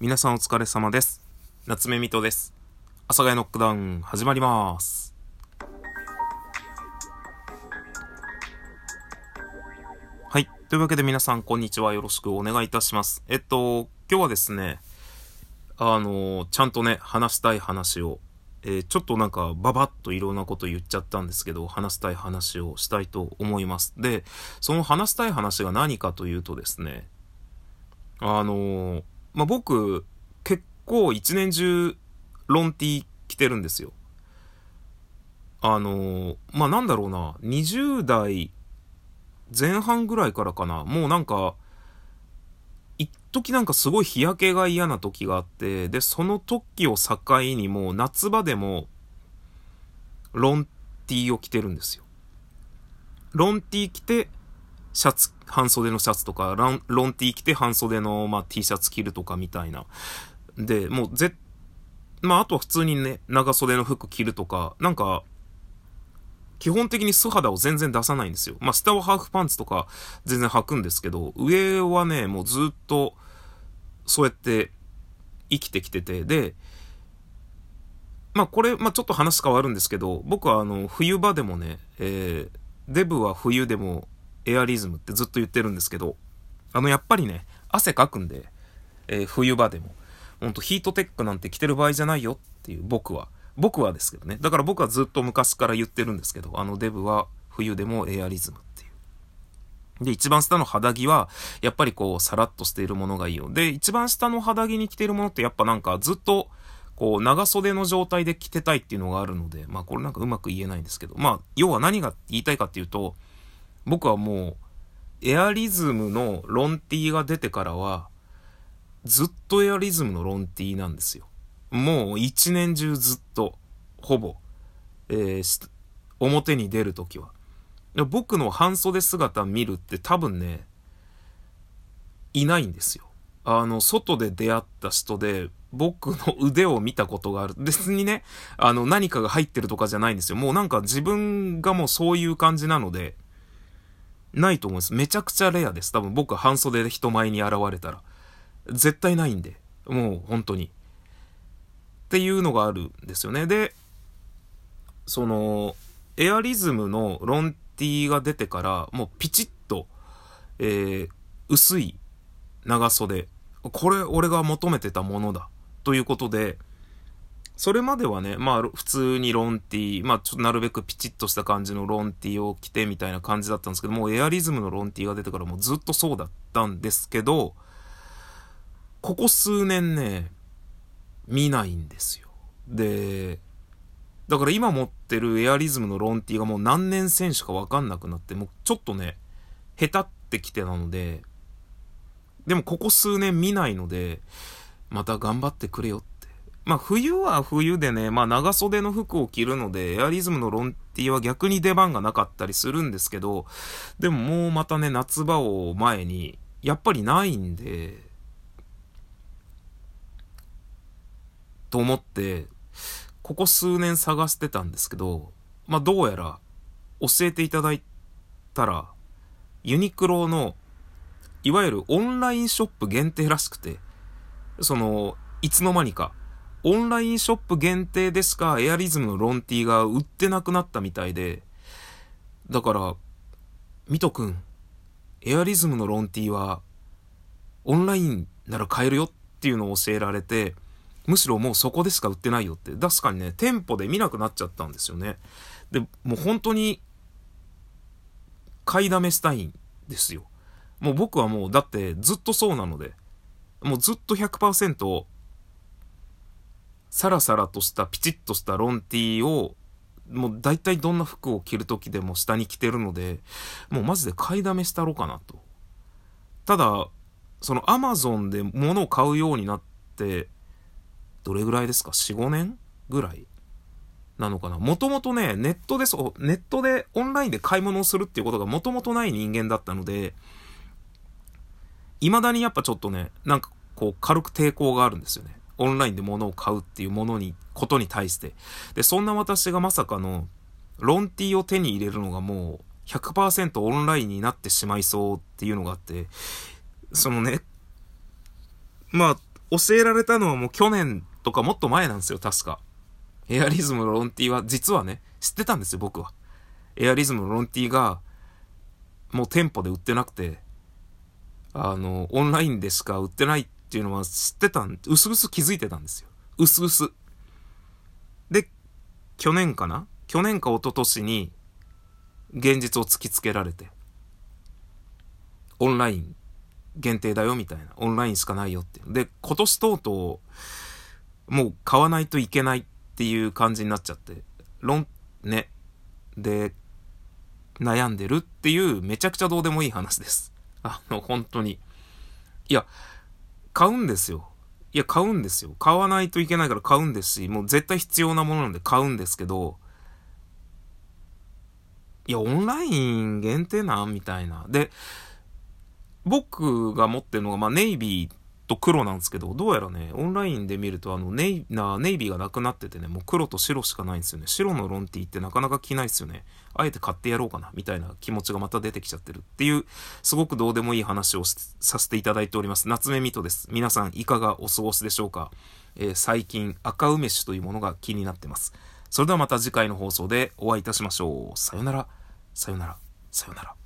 皆さんお疲れ様です。夏目みとです。阿佐ヶ谷ノックダウン始まります。はい。というわけで皆さんこんにちは。よろしくお願いいたします。えっと、今日はですね、あの、ちゃんとね、話したい話を、えー、ちょっとなんかババッといろんなこと言っちゃったんですけど、話したい話をしたいと思います。で、その話したい話が何かというとですね、あのまあ、僕、結構一年中、ロンティー着てるんですよ。あのまあ、なんだろうな、20代前半ぐらいからかな、もうなんか、一時なんかすごい日焼けが嫌な時があって、で、その時を境にもう夏場でも、ロンティーを着てるんですよ。ロンティー着て、シャツ、半袖のシャツとか、ロンロンティー着て半袖の、まあ、T シャツ着るとかみたいな。で、もうぜ、まあ、あとは普通にね、長袖の服着るとか、なんか、基本的に素肌を全然出さないんですよ。まあ、下はハーフパンツとか全然履くんですけど、上はね、もうずっと、そうやって生きてきてて、で、まあこれ、まあちょっと話変わるんですけど、僕はあの、冬場でもね、えー、デブは冬でもエアリズムってずっと言ってるんですけど、あの、やっぱりね、汗かくんで、えー、冬場でも、ほんとヒートテックなんて着てる場合じゃないよっていう僕は、僕はですけどね。だから僕はずっと昔から言ってるんですけど、あのデブは冬でもエアリズムっていう。で、一番下の肌着は、やっぱりこう、さらっとしているものがいいよ。で、一番下の肌着に着てるものってやっぱなんかずっと、こう、長袖の状態で着てたいっていうのがあるので、まあこれなんかうまく言えないんですけど、まあ、要は何が言いたいかっていうと、僕はもう、エアリズムのロンティーが出てからは、ずっとエアリズムのロンティーなんですよ。もう一年中ずっと、ほぼ、えー、表に出るときは。僕の半袖姿見るって多分ね、いないんですよ。あの、外で出会った人で、僕の腕を見たことがある。別にね、あの、何かが入ってるとかじゃないんですよ。もうなんか自分がもうそういう感じなので、ないと思います。めちゃくちゃレアです。多分僕半袖で人前に現れたら。絶対ないんで。もう本当に。っていうのがあるんですよね。で、その、エアリズムのロンティーが出てから、もうピチッと、えー、薄い長袖。これ俺が求めてたものだ。ということで、それまではね、まあ普通にロンティー、まあちょっとなるべくピチッとした感じのロンティーを着てみたいな感じだったんですけど、もうエアリズムのロンティーが出てからもうずっとそうだったんですけど、ここ数年ね、見ないんですよ。で、だから今持ってるエアリズムのロンティーがもう何年選手かわかんなくなって、もうちょっとね、下手ってきてなので、でもここ数年見ないので、また頑張ってくれよってまあ冬は冬でね、まあ長袖の服を着るので、エアリズムのロンティは逆に出番がなかったりするんですけど、でももうまたね、夏場を前に、やっぱりないんで、と思って、ここ数年探してたんですけど、まあどうやら教えていただいたら、ユニクロの、いわゆるオンラインショップ限定らしくて、その、いつの間にか、オンラインショップ限定でしか？エアリズムのロンティーが売ってなくなったみたいで、だから、ミトくん、エアリズムのロンティーは、オンラインなら買えるよっていうのを教えられて、むしろもうそこでしか売ってないよって。確かにね、店舗で見なくなっちゃったんですよね。で、もう本当に、買いだめしたいんですよ。もう僕はもう、だってずっとそうなので、もうずっと100%サラサラとしたピチッとしたロンティーを、もう大体どんな服を着る時でも下に着てるので、もうマジで買いだめしたろうかなと。ただ、そのアマゾンで物を買うようになって、どれぐらいですか ?4、5年ぐらい？なのかな？もともとね、ネットでそう、ネットでオンラインで買い物をするっていうことがもともとない人間だったので、未だにやっぱちょっとね、なんかこう軽く抵抗があるんですよね。オンラインで物を買うっていうものに、ことに対して。で、そんな私がまさかの、ロンティーを手に入れるのがもう100%オンラインになってしまいそうっていうのがあって、そのね、まあ、教えられたのはもう去年とかもっと前なんですよ、確か。エアリズムのロンティーは、実はね、知ってたんですよ、僕は。エアリズムのロンティーが、もう店舗で売ってなくて、あの、オンラインでしか売ってないっっていうのは知ってたん、うすうす気づいてたんですよ。うすうす。で、去年かな？去年か一昨年に、現実を突きつけられて、オンライン限定だよみたいな。オンラインしかないよって。で、今年とうとう、もう買わないといけないっていう感じになっちゃって、論、ね。で、悩んでるっていうめちゃくちゃどうでもいい話です。あの、本当に。いや、買うんですよ。いや、買うんですよ。買わないといけないから買うんですし、もう絶対必要なものなんで買うんですけど、いや、オンライン限定なん？みたいな。で、僕が持ってるのが、まあ、ネイビーっと黒なんですけど、どうやらね、オンラインで見ると、あの、ネイ、な、ネイビーがなくなっててね、もう黒と白しかないんですよね。白のロンティーってなかなか着ないですよね。あえて買ってやろうかな、みたいな気持ちがまた出てきちゃってるっていう、すごくどうでもいい話をさせていただいております。夏目ミトです。皆さんいかがお過ごしでしょうか？えー、最近、赤梅酒というものが気になってます。それではまた次回の放送でお会いいたしましょう。さよなら、さよなら、さよなら。